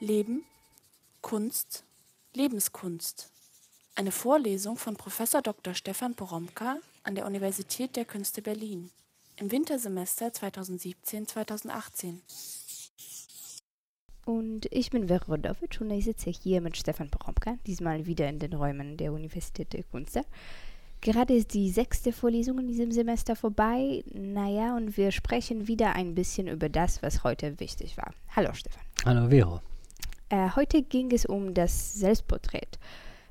Leben, Kunst, Lebenskunst. Eine Vorlesung von Prof. Dr. Stefan Poromka an der Universität der Künste Berlin im Wintersemester 2017-2018. Und ich bin Vera Rodovic und ich sitze hier mit Stefan Poromka, diesmal wieder in den Räumen der Universität der Künste. Gerade ist die sechste Vorlesung in diesem Semester vorbei. Naja, und wir sprechen wieder ein bisschen über das, was heute wichtig war. Hallo Stefan. Hallo Vero. Äh, heute ging es um das Selbstporträt.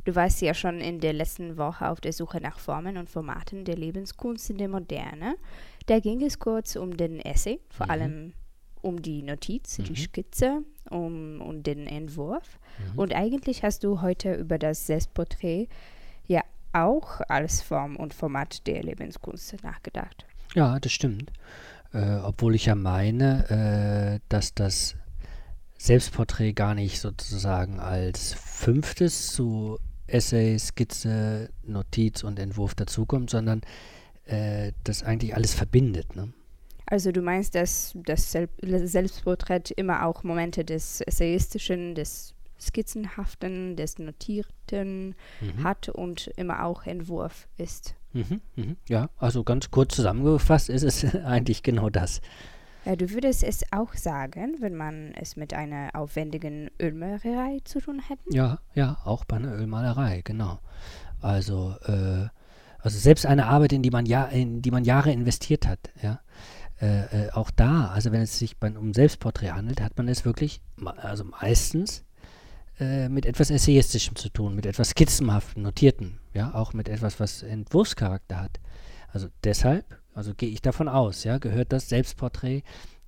Du warst ja schon in der letzten Woche auf der Suche nach Formen und Formaten der Lebenskunst in der Moderne. Da ging es kurz um den Essay, vor mhm. allem um die Notiz, mhm. die Skizze um, um den Entwurf. Mhm. Und eigentlich hast du heute über das Selbstporträt ja auch als Form und Format der Lebenskunst nachgedacht. Ja, das stimmt. Äh, obwohl ich ja meine, äh, dass das Selbstporträt gar nicht sozusagen als fünftes zu Essay, Skizze, Notiz und Entwurf dazukommt, sondern äh, das eigentlich alles verbindet. Ne? Also du meinst, dass das Selbstporträt immer auch Momente des Essayistischen, des Skizzenhaften, des Notierten mhm. hat und immer auch Entwurf ist. Mhm, mh. Ja, also ganz kurz zusammengefasst ist es eigentlich genau das. Ja, du würdest es auch sagen, wenn man es mit einer aufwendigen Ölmalerei zu tun hätte? Ja, ja, auch bei einer Ölmalerei, genau. Also, äh, also selbst eine Arbeit, in die man, ja, in die man Jahre investiert hat, ja, äh, äh, auch da, also wenn es sich bei, um Selbstporträt handelt, hat man es wirklich, also meistens äh, mit etwas Essayistischem zu tun, mit etwas Skizzenhaften, Notierten, ja, auch mit etwas, was Entwurfscharakter hat. Also deshalb, also gehe ich davon aus, ja, gehört das Selbstporträt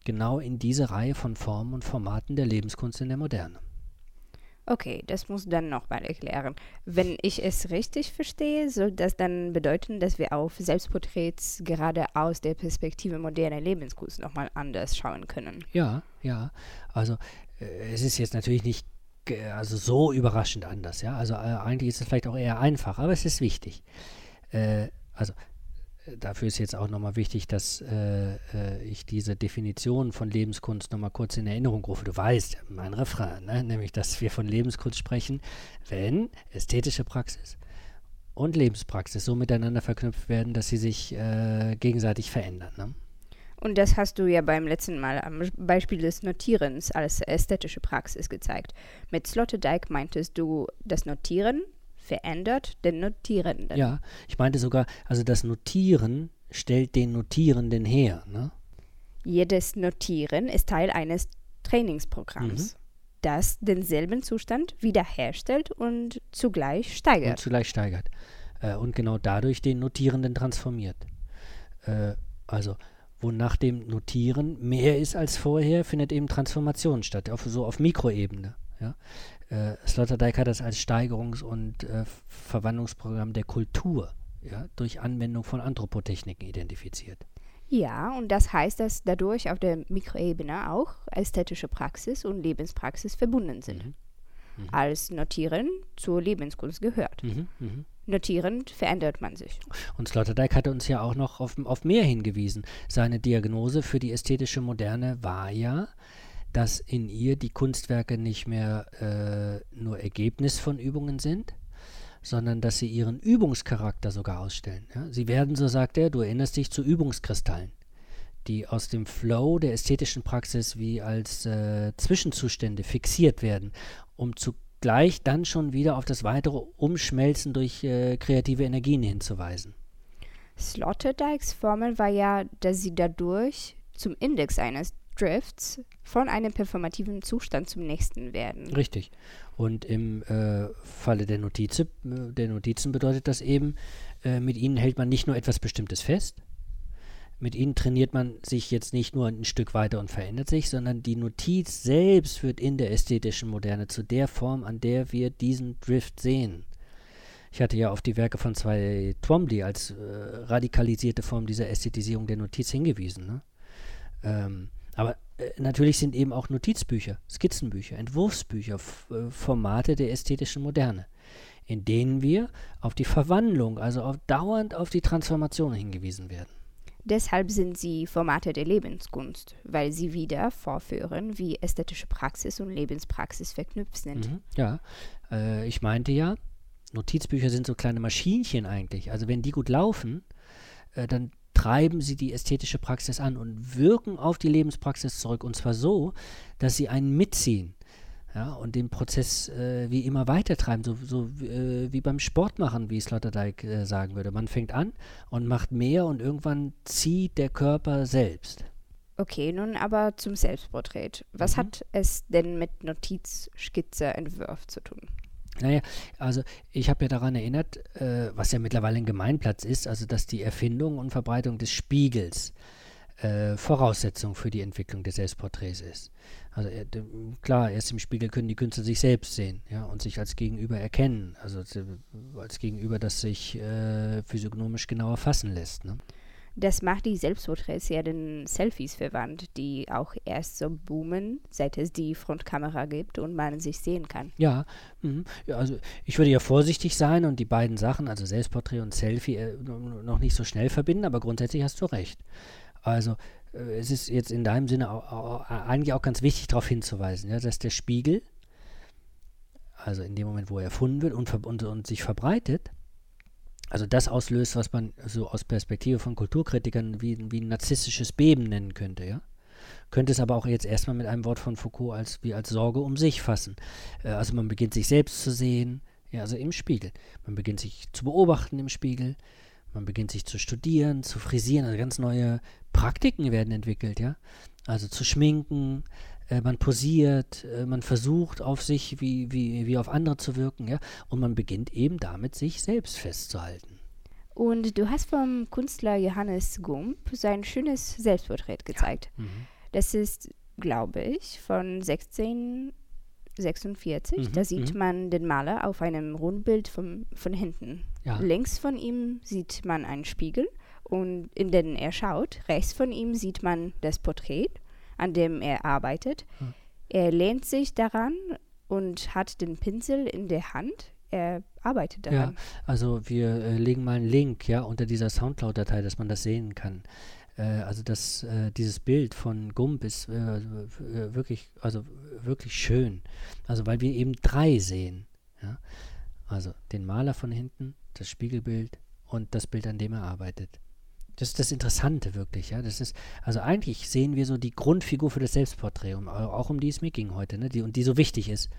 genau in diese Reihe von Formen und Formaten der Lebenskunst in der Moderne. Okay, das muss dann nochmal erklären. Wenn ich es richtig verstehe, soll das dann bedeuten, dass wir auf Selbstporträts gerade aus der Perspektive moderner Lebenskunst nochmal anders schauen können. Ja, ja. Also äh, es ist jetzt natürlich nicht also so überraschend anders, ja. Also äh, eigentlich ist es vielleicht auch eher einfach, aber es ist wichtig. Äh, also dafür ist jetzt auch nochmal wichtig, dass äh, äh, ich diese Definition von Lebenskunst nochmal kurz in Erinnerung rufe. Du weißt, mein Refrain, ne? nämlich, dass wir von Lebenskunst sprechen, wenn ästhetische Praxis und Lebenspraxis so miteinander verknüpft werden, dass sie sich äh, gegenseitig verändern. Ne? Und das hast du ja beim letzten Mal am Beispiel des Notierens als ästhetische Praxis gezeigt. Mit Sloterdijk meintest du das Notieren verändert den Notierenden. Ja, ich meinte sogar, also das Notieren stellt den Notierenden her. Ne? Jedes Notieren ist Teil eines Trainingsprogramms, mhm. das denselben Zustand wiederherstellt und zugleich steigert. Und zugleich steigert. Äh, und genau dadurch den Notierenden transformiert. Äh, also, wo nach dem Notieren mehr ist als vorher, findet eben Transformation statt, auf, so auf Mikroebene. Ja? Äh, Sloterdijk hat das als Steigerungs- und äh, Verwandlungsprogramm der Kultur ja, durch Anwendung von Anthropotechniken identifiziert. Ja, und das heißt, dass dadurch auf der Mikroebene auch ästhetische Praxis und Lebenspraxis verbunden sind. Mhm. Mhm. Als Notieren zur Lebenskunst gehört. Mhm. mhm. Notierend verändert man sich. Und Sloterdijk hatte uns ja auch noch auf, auf mehr hingewiesen. Seine Diagnose für die ästhetische Moderne war ja, dass in ihr die Kunstwerke nicht mehr äh, nur Ergebnis von Übungen sind, sondern dass sie ihren Übungscharakter sogar ausstellen. Ja? Sie werden, so sagt er, du erinnerst dich, zu Übungskristallen, die aus dem Flow der ästhetischen Praxis wie als äh, Zwischenzustände fixiert werden, um zugleich dann schon wieder auf das weitere Umschmelzen durch äh, kreative Energien hinzuweisen. Sloterdijks Formel war ja, dass sie dadurch zum Index eines Drifts von einem performativen Zustand zum nächsten werden. Richtig. Und im äh, Falle der, Notize, äh, der Notizen bedeutet das eben, äh, mit ihnen hält man nicht nur etwas Bestimmtes fest, mit ihnen trainiert man sich jetzt nicht nur ein Stück weiter und verändert sich, sondern die Notiz selbst wird in der ästhetischen Moderne zu der Form, an der wir diesen Drift sehen. Ich hatte ja auf die Werke von zwei Twombly als äh, radikalisierte Form dieser Ästhetisierung der Notiz hingewiesen. Ne? Ähm, aber äh, natürlich sind eben auch Notizbücher, Skizzenbücher, Entwurfsbücher äh, Formate der ästhetischen Moderne, in denen wir auf die Verwandlung, also auf, dauernd auf die Transformation hingewiesen werden. Deshalb sind sie Formate der Lebenskunst, weil sie wieder vorführen, wie ästhetische Praxis und Lebenspraxis verknüpft sind. Mhm, ja, äh, ich meinte ja, Notizbücher sind so kleine Maschinchen eigentlich. Also wenn die gut laufen, äh, dann treiben sie die ästhetische Praxis an und wirken auf die Lebenspraxis zurück. Und zwar so, dass sie einen mitziehen. Ja, und den Prozess äh, wie immer weitertreiben, so, so äh, wie beim Sportmachen, wie Sloterdijk äh, sagen würde. Man fängt an und macht mehr und irgendwann zieht der Körper selbst. Okay, nun aber zum Selbstporträt. Was mhm. hat es denn mit Notizskizze, Entwurf zu tun? Naja, also ich habe ja daran erinnert, äh, was ja mittlerweile ein Gemeinplatz ist, also dass die Erfindung und Verbreitung des Spiegels äh, Voraussetzung für die Entwicklung des Selbstporträts ist. Also äh, klar, erst im Spiegel können die Künstler sich selbst sehen ja, und sich als Gegenüber erkennen, also als Gegenüber, das sich äh, physiognomisch genauer fassen lässt. Ne? Das macht die Selbstporträts ja den Selfies verwandt, die auch erst so boomen, seit es die Frontkamera gibt und man sich sehen kann. Ja, mh. ja, also ich würde ja vorsichtig sein und die beiden Sachen, also Selbstporträt und Selfie, äh, noch nicht so schnell verbinden, aber grundsätzlich hast du recht. Also äh, es ist jetzt in deinem Sinne auch, auch, eigentlich auch ganz wichtig darauf hinzuweisen, ja, dass der Spiegel, also in dem Moment, wo er erfunden wird und, und, und sich verbreitet, also das auslöst, was man so aus Perspektive von Kulturkritikern wie, wie ein narzisstisches Beben nennen könnte, ja. Könnte es aber auch jetzt erstmal mit einem Wort von Foucault als, wie als Sorge um sich fassen. Äh, also man beginnt sich selbst zu sehen, ja, also im Spiegel. Man beginnt sich zu beobachten im Spiegel. Man beginnt sich zu studieren, zu frisieren, also ganz neue Praktiken werden entwickelt, ja. Also zu schminken, äh, man posiert, äh, man versucht auf sich wie, wie, wie auf andere zu wirken, ja. Und man beginnt eben damit, sich selbst festzuhalten. Und du hast vom Künstler Johannes Gump sein schönes Selbstporträt gezeigt. Ja. Mhm. Das ist, glaube ich, von 16 46. Mhm, da sieht mhm. man den Maler auf einem Rundbild vom, von hinten. Ja. Links von ihm sieht man einen Spiegel und in den er schaut. Rechts von ihm sieht man das Porträt, an dem er arbeitet. Mhm. Er lehnt sich daran und hat den Pinsel in der Hand. Er arbeitet daran. Ja, also wir äh, legen mal einen Link ja unter dieser Soundcloud-Datei, dass man das sehen kann äh, also das, äh, dieses Bild von Gump ist äh, wirklich, also wirklich schön. Also weil wir eben drei sehen. Ja? Also den Maler von hinten, das Spiegelbild und das Bild, an dem er arbeitet. Das ist das Interessante wirklich, ja. Das ist, also eigentlich sehen wir so die Grundfigur für das Selbstporträt, um, auch um die es mir ging heute, ne? Die, und die so wichtig ist,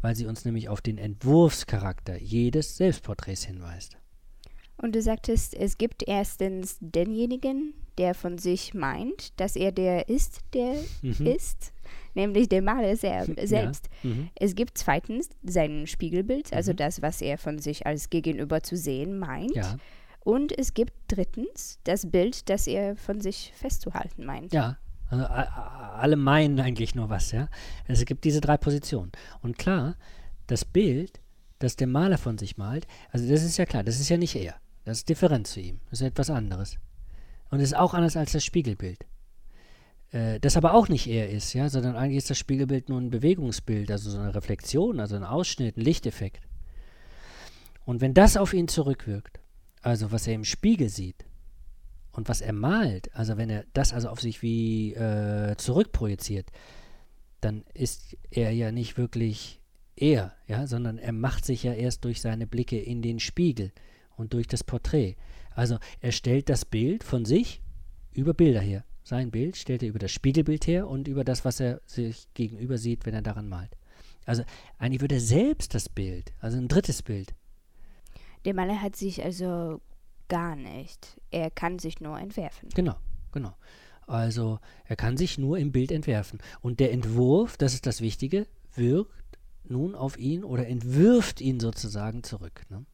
weil sie uns nämlich auf den Entwurfscharakter jedes Selbstporträts hinweist. Und du sagtest, es gibt erstens denjenigen, der von sich meint, dass er der ist, der mhm. ist, nämlich der Maler sehr, selbst. Ja. Mhm. Es gibt zweitens sein Spiegelbild, also mhm. das, was er von sich als Gegenüber zu sehen meint. Ja. Und es gibt drittens das Bild, das er von sich festzuhalten meint. Ja, also alle meinen eigentlich nur was, ja. Es gibt diese drei Positionen. Und klar, das Bild, das der Maler von sich malt, also das ist ja klar, das ist ja nicht er. Das ist different zu ihm. Das ist etwas anderes. Und ist auch anders als das Spiegelbild. Äh, das aber auch nicht er ist, ja, sondern eigentlich ist das Spiegelbild nur ein Bewegungsbild, also so eine Reflexion, also ein Ausschnitt, ein Lichteffekt. Und wenn das auf ihn zurückwirkt, also was er im Spiegel sieht und was er malt, also wenn er das also auf sich wie äh, zurückprojiziert, dann ist er ja nicht wirklich er, ja, sondern er macht sich ja erst durch seine Blicke in den Spiegel und durch das Porträt. Also er stellt das Bild von sich über Bilder her. Sein Bild stellt er über das Spiegelbild her und über das, was er sich gegenüber sieht, wenn er daran malt. Also eigentlich wird er selbst das Bild, also ein drittes Bild. Der Maler hat sich also gar nicht. Er kann sich nur entwerfen. Genau, genau. Also er kann sich nur im Bild entwerfen. Und der Entwurf, das ist das Wichtige, wirkt nun auf ihn oder entwirft ihn sozusagen zurück. Ne?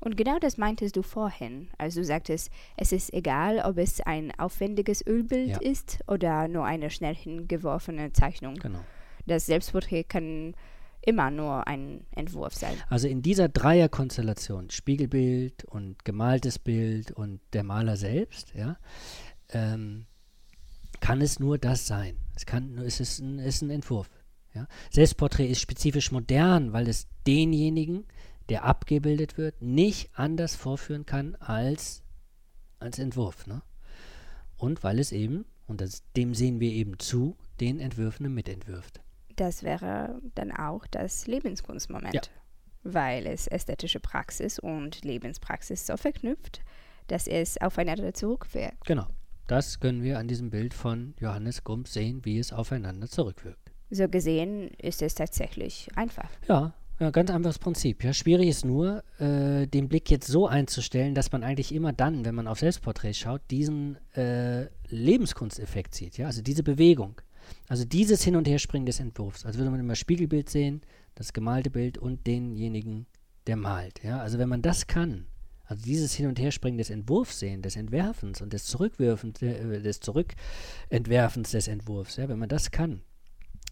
Und genau das meintest du vorhin. Also du sagtest, es ist egal, ob es ein aufwendiges Ölbild ja. ist oder nur eine schnell hingeworfene Zeichnung. Genau. Das Selbstporträt kann immer nur ein Entwurf sein. Also in dieser Dreierkonstellation, Spiegelbild und gemaltes Bild und der Maler selbst, ja, ähm, kann es nur das sein. Es, kann, es ist, ein, ist ein Entwurf. Ja. Selbstporträt ist spezifisch modern, weil es denjenigen der abgebildet wird, nicht anders vorführen kann als als Entwurf. Ne? und weil es eben, und das, dem sehen wir eben zu, den Entwürfenden mitentwirft. Das wäre dann auch das Lebenskunstmoment, Ja. weil es ästhetische Praxis und Lebenspraxis so verknüpft, dass es aufeinander zurückwirkt. Genau. Das können wir an diesem Bild von Johannes Grump sehen, wie es aufeinander zurückwirkt. So gesehen ist es tatsächlich einfach. Ja, ja, ganz einfaches Prinzip. Ja, schwierig ist nur, äh, den Blick jetzt so einzustellen, dass man eigentlich immer dann, wenn man auf Selbstporträts schaut, diesen äh, Lebenskunsteffekt sieht. Ja, also diese Bewegung. Also dieses Hin- und Herspringen des Entwurfs. Also würde man immer Spiegelbild sehen, das gemalte Bild und denjenigen, der malt. Ja, also wenn man das kann, also dieses Hin- und Herspringen des Entwurfs sehen, des Entwerfens und des Zurückwirfens, äh, des Zurückentwerfens des Entwurfs, ja, wenn man das kann,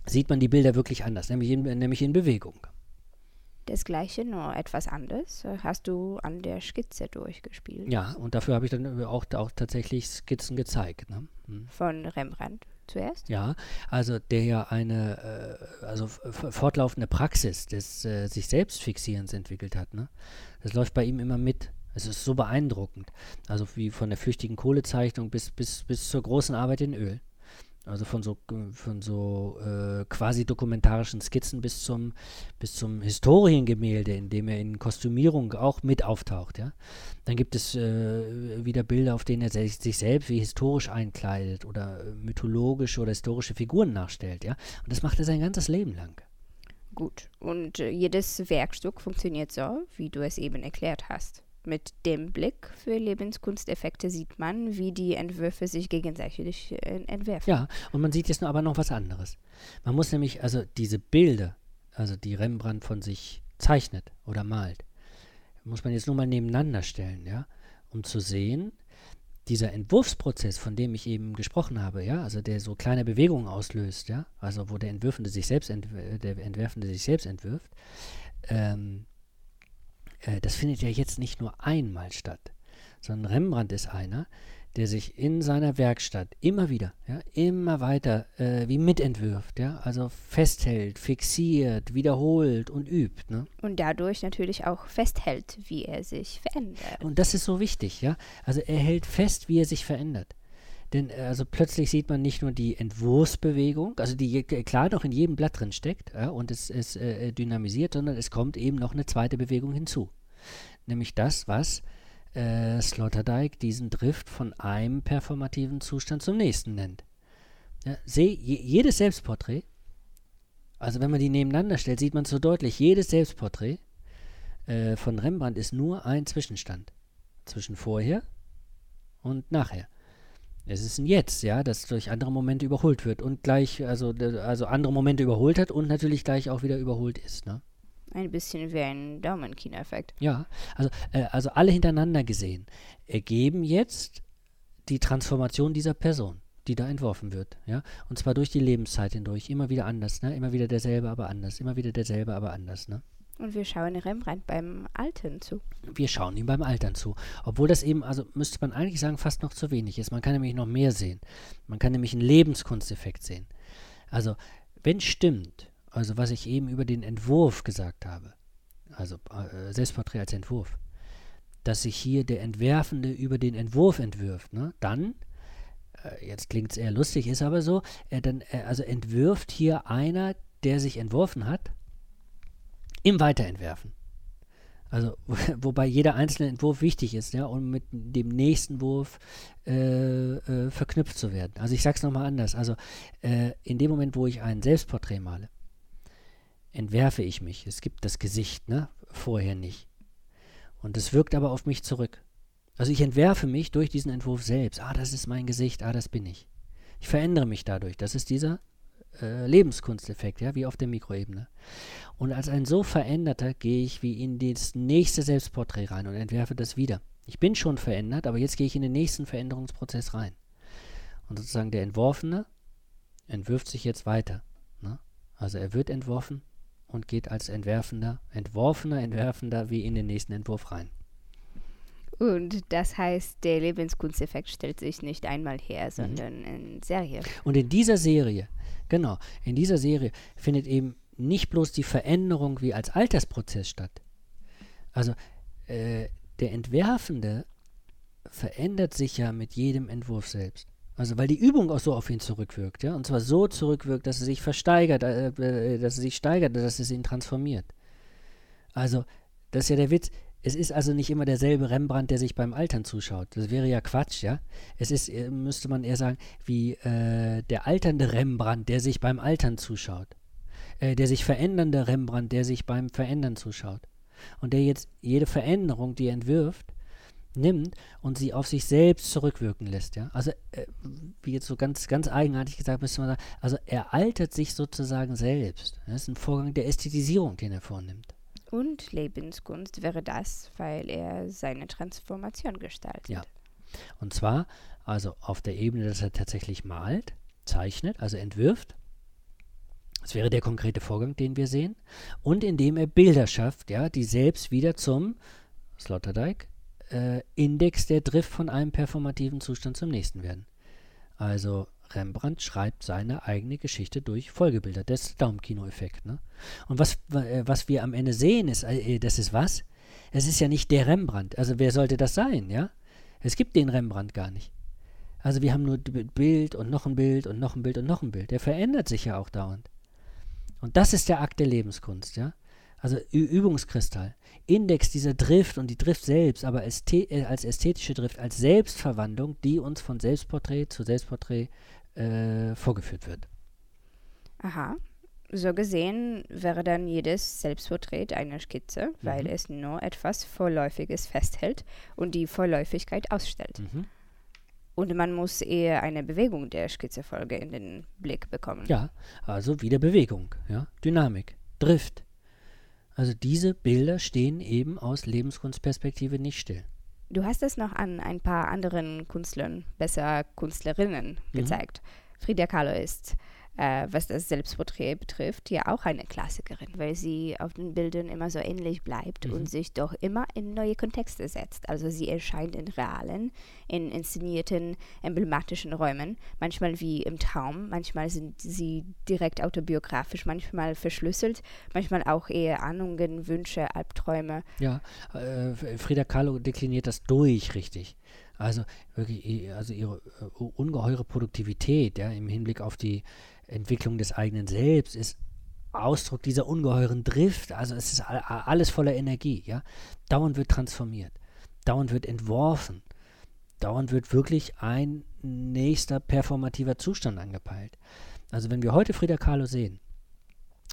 sieht man die Bilder wirklich anders, nämlich in, nämlich in Bewegung. Das gleiche, nur etwas anders, äh, hast du an der Skizze durchgespielt. Ja, und dafür habe ich dann auch, auch tatsächlich Skizzen gezeigt. Ne? Hm. Von Rembrandt zuerst. Ja, also der ja eine äh, also fortlaufende Praxis des äh, sich selbst Fixierens entwickelt hat. Ne? Das läuft bei ihm immer mit. Es ist so beeindruckend. Also wie von der flüchtigen Kohlezeichnung bis, bis, bis zur großen Arbeit in Öl. Also von so, von so äh, quasi dokumentarischen Skizzen bis zum, bis zum Historiengemälde, in dem er in Kostümierung auch mit auftaucht. Ja? Dann gibt es äh, wieder Bilder, auf denen er sich, selbst wie historisch einkleidet oder mythologische oder historische Figuren nachstellt. Ja? Und das macht er sein ganzes Leben lang. Gut. Und äh, jedes Werkstück funktioniert so, wie du es eben erklärt hast. Mit dem Blick für Lebenskunsteffekte sieht man, wie die Entwürfe sich gegenseitig äh, entwerfen. Ja, und man sieht jetzt nur aber noch was anderes. Man muss nämlich, also diese Bilder, also die Rembrandt von sich zeichnet oder malt, muss man jetzt nur mal nebeneinander stellen, ja, um zu sehen, dieser Entwurfsprozess, von dem ich eben gesprochen habe, ja, also der so kleine Bewegungen auslöst, ja, also wo der Entwürfende sich selbst entw der Entwerfende sich selbst entwirft, ähm, äh, das findet ja jetzt nicht nur einmal statt, sondern Rembrandt ist einer, der sich in seiner Werkstatt immer wieder, ja, immer weiter äh, wie mitentwirft, ja, also festhält, fixiert, wiederholt und übt, ne? Und dadurch natürlich auch festhält, wie er sich verändert. Und das ist so wichtig, ja. Also er hält fest, wie er sich verändert. Denn äh, also plötzlich sieht man nicht nur die Entwurfsbewegung, also die je- klar noch in jedem Blatt drin steckt ja, und es ist äh, dynamisiert, sondern es kommt eben noch eine zweite Bewegung hinzu. Nämlich das, was äh, Sloterdijk diesen Drift von einem performativen Zustand zum nächsten nennt. Ja, seh, je, jedes Selbstporträt, also wenn man die nebeneinander stellt, sieht man so deutlich, jedes Selbstporträt äh, von Rembrandt ist nur ein Zwischenstand zwischen vorher und nachher. Es ist ein Jetzt, ja, das durch andere Momente überholt wird und gleich, also, d- also andere Momente überholt hat und natürlich gleich auch wieder überholt ist, ne? Ein bisschen wie ein Daumenkino-Effekt. Ja, also, äh, also alle hintereinander gesehen ergeben jetzt die Transformation dieser Person, die da entworfen wird, ja, und zwar durch die Lebenszeit hindurch, immer wieder anders, ne, immer wieder derselbe, aber anders, immer wieder derselbe, aber anders, ne. Und wir schauen Rembrandt beim Alten zu. Wir schauen ihm beim Altern zu. Obwohl das eben, also müsste man eigentlich sagen, fast noch zu wenig ist. Man kann nämlich noch mehr sehen. Man kann nämlich einen Lebenskunsteffekt sehen. Also, wenn stimmt, also was ich eben über den Entwurf gesagt habe, also äh, Selbstporträt als Entwurf, dass sich hier der Entwerfende über den Entwurf entwirft, ne, dann, äh, jetzt klingt es eher lustig, ist aber so, äh, dann, also entwirft hier einer, der sich entworfen hat, im Weiterentwerfen. Also, wobei jeder einzelne Entwurf wichtig ist, ja, um mit dem nächsten Wurf äh, äh, verknüpft zu werden. Also ich sage es nochmal anders. Also äh, in dem Moment, wo ich ein Selbstporträt male, entwerfe ich mich. Es gibt das Gesicht, ne? Vorher nicht. Und es wirkt aber auf mich zurück. Also ich entwerfe mich durch diesen Entwurf selbst. Ah, das ist mein Gesicht, ah, das bin ich. Ich verändere mich dadurch. Das ist dieser äh, Lebenskunsteffekt, ja, wie auf der Mikroebene. Und als ein so veränderter gehe ich wie in das nächste Selbstporträt rein und entwerfe das wieder. Ich bin schon verändert, aber jetzt gehe ich in den nächsten Veränderungsprozess rein. Und sozusagen der Entworfene entwirft sich jetzt weiter. Ne? Also er wird entworfen und geht als Entwerfender, Entworfener, Entwerfender wie in den nächsten Entwurf rein. Und das heißt, der Lebenskunsteffekt stellt sich nicht einmal her, sondern in Serie. Und in dieser Serie, genau, in dieser Serie findet eben nicht bloß die Veränderung wie als Altersprozess statt. Also äh, der Entwerfende verändert sich ja mit jedem Entwurf selbst. Also weil die Übung auch so auf ihn zurückwirkt, ja. Und zwar so zurückwirkt, dass er sich versteigert, äh, äh, dass er sich steigert, dass es ihn transformiert. Also, das ist ja der Witz. Es ist also nicht immer derselbe Rembrandt, der sich beim Altern zuschaut. Das wäre ja Quatsch, ja. Es ist, äh, müsste man eher sagen, wie äh, der alternde Rembrandt, der sich beim Altern zuschaut. Äh, der sich verändernde Rembrandt, der sich beim Verändern zuschaut. Und der jetzt jede Veränderung, die er entwirft, nimmt und sie auf sich selbst zurückwirken lässt, ja. Also, äh, wie jetzt so ganz, ganz eigenartig gesagt, müsste man sagen, also er altert sich sozusagen selbst. Das ist ein Vorgang der Ästhetisierung, den er vornimmt. Und Lebenskunst wäre das, weil er seine Transformation gestaltet. Ja. Und zwar, also auf der Ebene, dass er tatsächlich malt, zeichnet, also entwirft. Das wäre der konkrete Vorgang, den wir sehen. Und indem er Bilder schafft, ja, die selbst wieder zum Sloterdijk äh, Index der Drift von einem performativen Zustand zum nächsten werden. Also Rembrandt schreibt seine eigene Geschichte durch Folgebilder. Das ist Daumenkino-Effekt. Ne? Und was, äh, was wir am Ende sehen, ist, äh, das ist was? Es ist ja nicht der Rembrandt. Also wer sollte das sein, ja? Es gibt den Rembrandt gar nicht. Also wir haben nur Bild und noch ein Bild und noch ein Bild und noch ein Bild. Der verändert sich ja auch dauernd. Und das ist der Akt der Lebenskunst, ja? Also Übungskristall. Index dieser Drift und die Drift selbst, aber als, äh, als ästhetische Drift, als Selbstverwandlung, die uns von Selbstporträt zu Selbstporträt äh, vorgeführt wird. Aha. So gesehen wäre dann jedes Selbstporträt eine Skizze, mhm. weil es nur etwas Vorläufiges festhält und die Vorläufigkeit ausstellt. Mhm. Und man muss eher eine Bewegung der Skizzefolge in den Blick bekommen. Ja, also wieder Bewegung, ja, Dynamik, Drift. Also diese Bilder stehen eben aus Lebenskunstperspektive nicht still. Du hast es noch an ein paar anderen Künstlern, besser Künstlerinnen, mhm. gezeigt. Frida Kahlo ist äh, was das Selbstporträt betrifft, ja auch eine Klassikerin, weil sie auf den Bildern immer so ähnlich bleibt mhm. und sich doch immer in neue Kontexte setzt. Also sie erscheint in realen, in inszenierten, emblematischen Räumen, manchmal wie im Traum, manchmal sind sie direkt autobiografisch, manchmal verschlüsselt, manchmal auch eher Ahnungen, Wünsche, Albträume. Ja, äh, Frida Kahlo dekliniert das durch richtig. Also wirklich, also ihre uh, ungeheure Produktivität, ja, im Hinblick auf die Entwicklung des eigenen Selbst ist Ausdruck dieser ungeheuren Drift. Also es ist alles voller Energie, ja. Dauernd wird transformiert, dauernd wird entworfen, dauernd wird wirklich ein nächster performativer Zustand angepeilt. Also wenn wir heute Frida Kahlo sehen,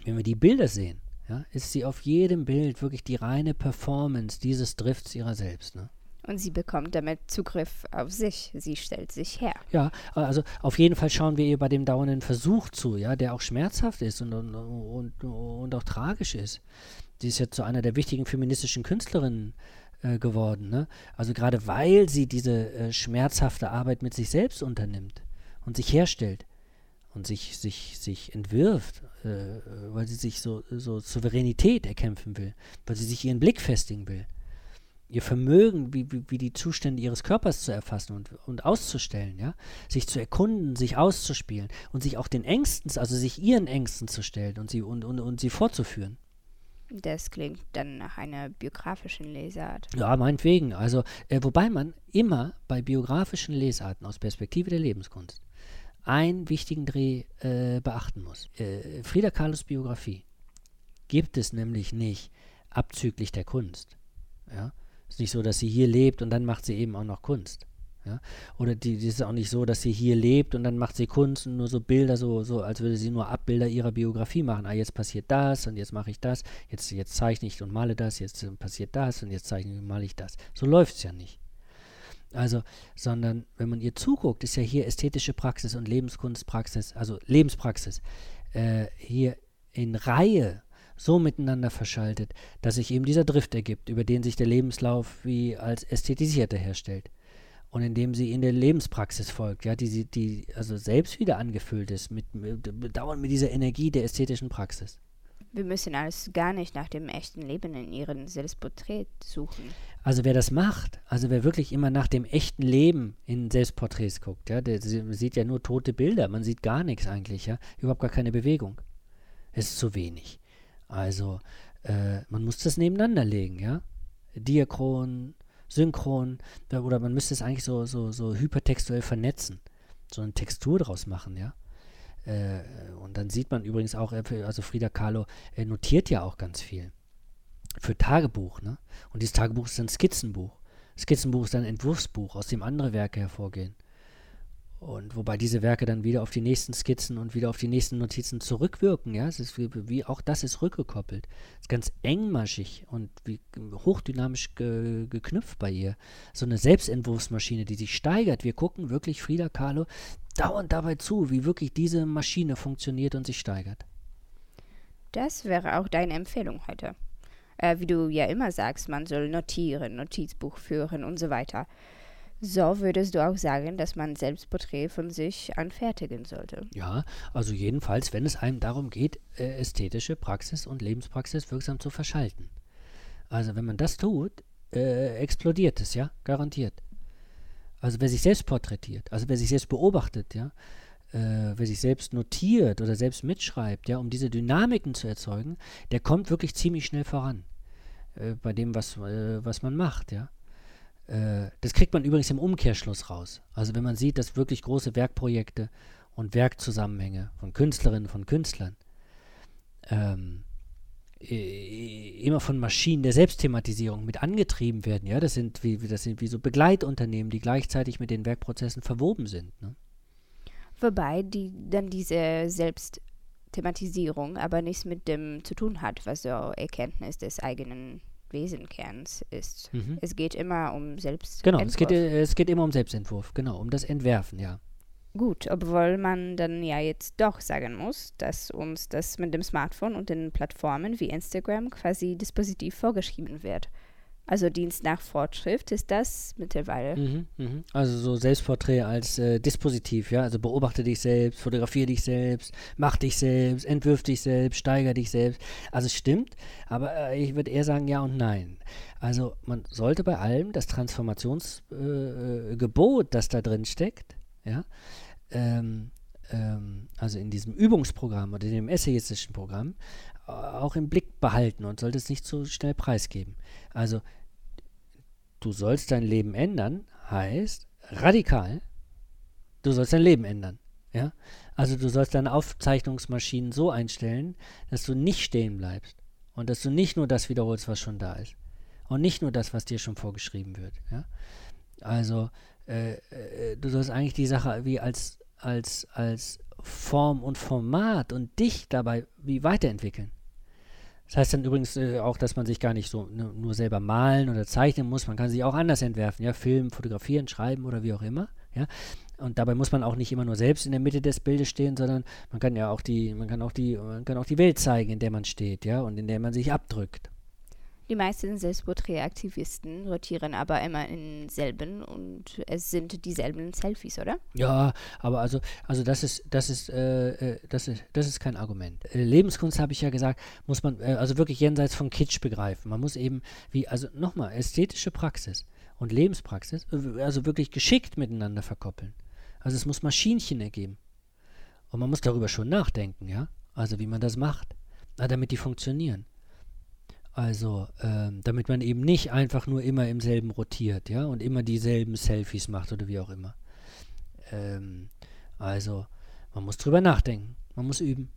wenn wir die Bilder sehen, ja, ist sie auf jedem Bild wirklich die reine Performance dieses Drifts ihrer selbst. Ne? Und sie bekommt damit Zugriff auf sich. Sie stellt sich her. Ja, also auf jeden Fall schauen wir ihr bei dem dauernden Versuch zu, ja, der auch schmerzhaft ist und, und, und, und auch tragisch ist. Sie ist ja zu einer der wichtigen feministischen Künstlerinnen äh, geworden. Ne? Also gerade weil sie diese äh, schmerzhafte Arbeit mit sich selbst unternimmt und sich herstellt und sich, sich, sich entwirft, äh, weil sie sich so, so Souveränität erkämpfen will, weil sie sich ihren Blick festigen will ihr Vermögen, wie, wie, wie, die Zustände ihres Körpers zu erfassen und, und auszustellen, ja, sich zu erkunden, sich auszuspielen und sich auch den Ängsten, also sich ihren Ängsten zu stellen und sie und, und, und sie vorzuführen. Das klingt dann nach einer biografischen Lesart. Ja, meinetwegen. Also, äh, wobei man immer bei biografischen Lesarten aus Perspektive der Lebenskunst einen wichtigen Dreh äh, beachten muss. Äh, Frida Kahlos Biografie gibt es nämlich nicht abzüglich der Kunst. Ja? Es ist nicht so, dass sie hier lebt und dann macht sie eben auch noch Kunst. Ja? Oder die, die ist auch nicht so, dass sie hier lebt und dann macht sie Kunst und nur so Bilder, so, so als würde sie nur Abbilder ihrer Biografie machen. Ah, jetzt passiert das und jetzt mache ich das, jetzt, jetzt zeichne ich und male das, jetzt passiert das und jetzt zeichne ich und male ich das. So läuft es ja nicht. Also, sondern wenn man ihr zuguckt, ist ja hier ästhetische Praxis und Lebenskunstpraxis, also Lebenspraxis, äh, hier in Reihe so miteinander verschaltet, dass sich eben dieser Drift ergibt, über den sich der Lebenslauf wie als ästhetisierter herstellt. Und indem sie in der Lebenspraxis folgt, ja, die, die also selbst wieder angefüllt ist, mit, mit, dauernd mit dieser Energie der ästhetischen Praxis. Wir müssen also gar nicht nach dem echten Leben in ihrem Selbstporträt suchen. Also wer das macht, also wer wirklich immer nach dem echten Leben in Selbstporträts guckt, ja, der sieht ja nur tote Bilder, man sieht gar nichts eigentlich, ja, überhaupt gar keine Bewegung. Es ist zu wenig. Also äh, man muss das nebeneinander legen, ja. Diachron, Synchron, oder man müsste es eigentlich so, so, so hypertextuell vernetzen. so eine Textur draus machen, ja. Äh, und dann sieht man übrigens auch, äh, also Frida Kahlo äh, notiert ja auch ganz viel. Für Tagebuch, ne? Und dieses Tagebuch ist ein Skizzenbuch. Skizzenbuch ist ein Entwurfsbuch, aus dem andere Werke hervorgehen. Und wobei diese Werke dann wieder auf die nächsten Skizzen und wieder auf die nächsten Notizen zurückwirken, ja, es ist wie, wie auch das ist rückgekoppelt. Es ist ganz engmaschig und wie hochdynamisch ge, geknüpft bei ihr. So eine Selbstentwurfsmaschine, die sich steigert. Wir gucken wirklich Frida Kahlo dauernd dabei zu, wie wirklich diese Maschine funktioniert und sich steigert. Das wäre auch deine Empfehlung heute. Äh, wie du ja immer sagst, man soll notieren, Notizbuch führen und so weiter. So würdest du auch sagen, dass man Selbstporträt von sich anfertigen sollte. Ja, also jedenfalls, wenn es einem darum geht, äh, ästhetische Praxis und Lebenspraxis wirksam zu verschalten. Also wenn man das tut, äh, explodiert es, ja, garantiert. Also wer sich selbst porträtiert, also wer sich selbst beobachtet, ja, äh, wer sich selbst notiert oder selbst mitschreibt, ja, um diese Dynamiken zu erzeugen, der kommt wirklich ziemlich schnell voran äh, bei dem, was, äh, was man macht, ja. Äh, das kriegt man übrigens im Umkehrschluss raus. Also wenn man sieht, dass wirklich große Werkprojekte und Werkzusammenhänge von Künstlerinnen, von Künstlern ähm, immer von Maschinen der Selbstthematisierung mit angetrieben werden. Ja, das sind wie, das sind wie so Begleitunternehmen, die gleichzeitig mit den Werkprozessen verwoben sind. Ne? Wobei die dann diese Selbstthematisierung aber nichts mit dem zu tun hat, was so Erkenntnis des eigenen Wesenkerns ist. Mhm. Es geht immer um Selbstentwurf. Genau, es geht, es geht immer um Selbstentwurf, genau, um das Entwerfen, ja. Gut, obwohl man dann ja jetzt doch sagen muss, dass uns das mit dem Smartphone und den Plattformen wie Instagram quasi dispositiv vorgeschrieben wird. Also Dienst nach Fortschrift ist das mittlerweile. Mhm, mh. Also so Selbstporträt als äh, Dispositiv, ja. Also beobachte dich selbst, fotografiere dich selbst, mach dich selbst, entwirf dich selbst, steiger dich selbst. Also es stimmt, aber äh, ich würde eher sagen ja und nein. Also man sollte bei allem das Transformationsgebot, äh, das da drin steckt, ja, ähm, ähm, also in diesem Übungsprogramm oder in dem essayistischen Programm, äh, auch im Blick behalten und sollte es nicht so schnell preisgeben. Also du sollst dein Leben ändern, heißt radikal, du sollst dein Leben ändern. Ja? Also du sollst deine Aufzeichnungsmaschinen so einstellen, dass du nicht stehen bleibst und dass du nicht nur das wiederholst, was schon da ist und nicht nur das, was dir schon vorgeschrieben wird. Ja? Also äh, äh, du sollst eigentlich die Sache wie als, als, als Form und Format und dich dabei wie weiterentwickeln. Das heißt dann übrigens äh, auch, dass man sich gar nicht so ne, nur selber malen oder zeichnen muss. Man kann sich auch anders entwerfen, ja, filmen, fotografieren, schreiben oder wie auch immer, ja. Und dabei muss man auch nicht immer nur selbst in der Mitte des Bildes stehen, sondern man kann ja auch die, man kann auch die, man kann auch die Welt zeigen, in der man steht, ja, und in der man sich abdrückt. Die meisten Selbstporträtaktivisten rotieren aber immer in selben und es sind dieselben Selfies, oder? Ja, aber also, also das ist, das ist, äh, äh das ist, das ist kein Argument. Lebenskunst habe ich ja gesagt, muss man äh, also wirklich jenseits von Kitsch begreifen. Man muss eben, wie, also nochmal, ästhetische Praxis und Lebenspraxis, äh, also wirklich geschickt miteinander verkoppeln. Also es muss Maschinchen ergeben. Und man muss darüber schon nachdenken, ja? Also wie man das macht, damit die funktionieren. Also, ähm, damit man eben nicht einfach nur immer im selben rotiert, ja, und immer dieselben Selfies macht oder wie auch immer. Ähm, also, man muss drüber nachdenken, man muss üben,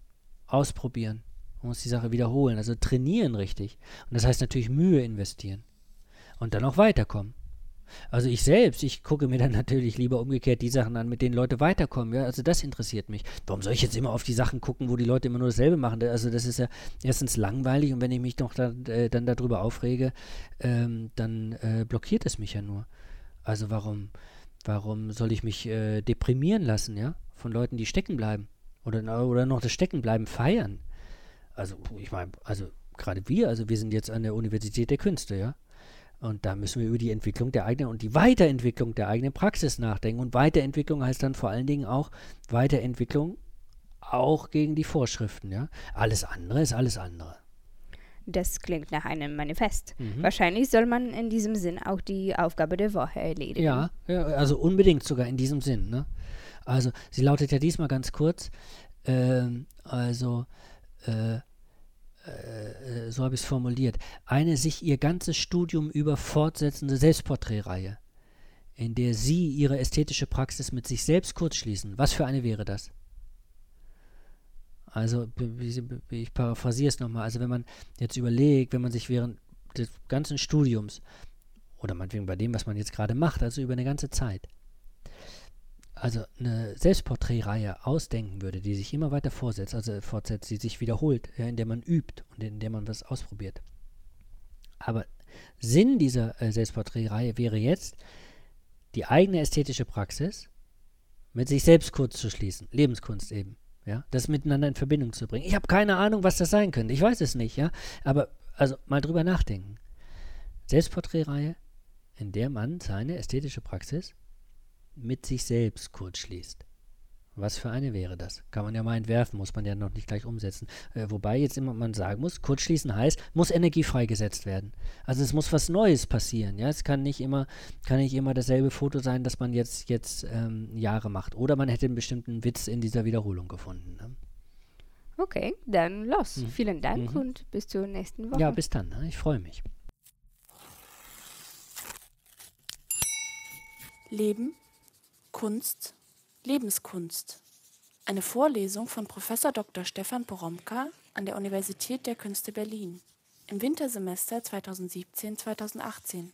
ausprobieren, man muss die Sache wiederholen, also trainieren richtig. Und das heißt natürlich Mühe investieren. Und dann auch weiterkommen. Also ich selbst, ich gucke mir dann natürlich lieber umgekehrt die Sachen an, mit denen Leute weiterkommen. Ja, also das interessiert mich. Warum soll ich jetzt immer auf die Sachen gucken, wo die Leute immer nur dasselbe machen? Also das ist ja erstens langweilig und wenn ich mich doch dann, äh, dann darüber aufrege, ähm, dann äh, blockiert es mich ja nur. Also warum, warum soll ich mich äh, deprimieren lassen, ja, von Leuten, die stecken bleiben oder oder noch das Steckenbleiben feiern? Also ich meine, also gerade wir, also wir sind jetzt an der Universität der Künste, ja. Und da müssen wir über die Entwicklung der eigenen und die Weiterentwicklung der eigenen Praxis nachdenken. Und Weiterentwicklung heißt dann vor allen Dingen auch Weiterentwicklung auch gegen die Vorschriften. Ja? Alles andere ist alles andere. Das klingt nach einem Manifest. Mhm. Wahrscheinlich soll man in diesem Sinn auch die Aufgabe der Woche erledigen. Ja, ja also unbedingt sogar in diesem Sinn. Ne? Also sie lautet ja diesmal ganz kurz. Ähm, also äh, äh, so habe ich es formuliert, eine sich ihr ganzes Studium über fortsetzende Selbstporträtreihe, in der Sie Ihre ästhetische Praxis mit sich selbst kurzschließen. Was für eine wäre das? Also, ich paraphrasiere es nochmal. Also, wenn man jetzt überlegt, wenn man sich während des ganzen Studiums oder meinetwegen bei dem, was man jetzt gerade macht, also über eine ganze Zeit, also eine Selbstporträtreihe ausdenken würde, die sich immer weiter vorsetzt, also fortsetzt, die sich wiederholt, ja, in der man übt und in der man was ausprobiert. Aber Sinn dieser äh, Selbstporträtreihe wäre jetzt, die eigene ästhetische Praxis mit sich selbst kurz zu schließen, Lebenskunst eben. Ja, das miteinander in Verbindung zu bringen. Ich habe keine Ahnung, was das sein könnte. Ich weiß es nicht, ja. Aber also mal drüber nachdenken. Selbstporträtreihe, in der man seine ästhetische Praxis mit sich selbst kurz schließt. Was für eine wäre das? Kann man ja mal entwerfen, muss man ja noch nicht gleich umsetzen. Äh, wobei jetzt immer man sagen muss, kurzschließen heißt, muss Energie freigesetzt werden. Also es muss was Neues passieren. Ja, es kann nicht immer, kann nicht immer dasselbe Foto sein, das man jetzt, jetzt ähm, Jahre macht. Oder man hätte einen bestimmten Witz in dieser Wiederholung gefunden. Ne? Okay, dann los. Mhm. Vielen Dank mhm. und bis zur nächsten Woche. Ja, bis dann. Ne? Ich freue mich. Leben, Kunst, Lebenskunst. Eine Vorlesung von Prof. Dr. Stefan Poromka an der Universität der Künste Berlin im Wintersemester 2017-2018.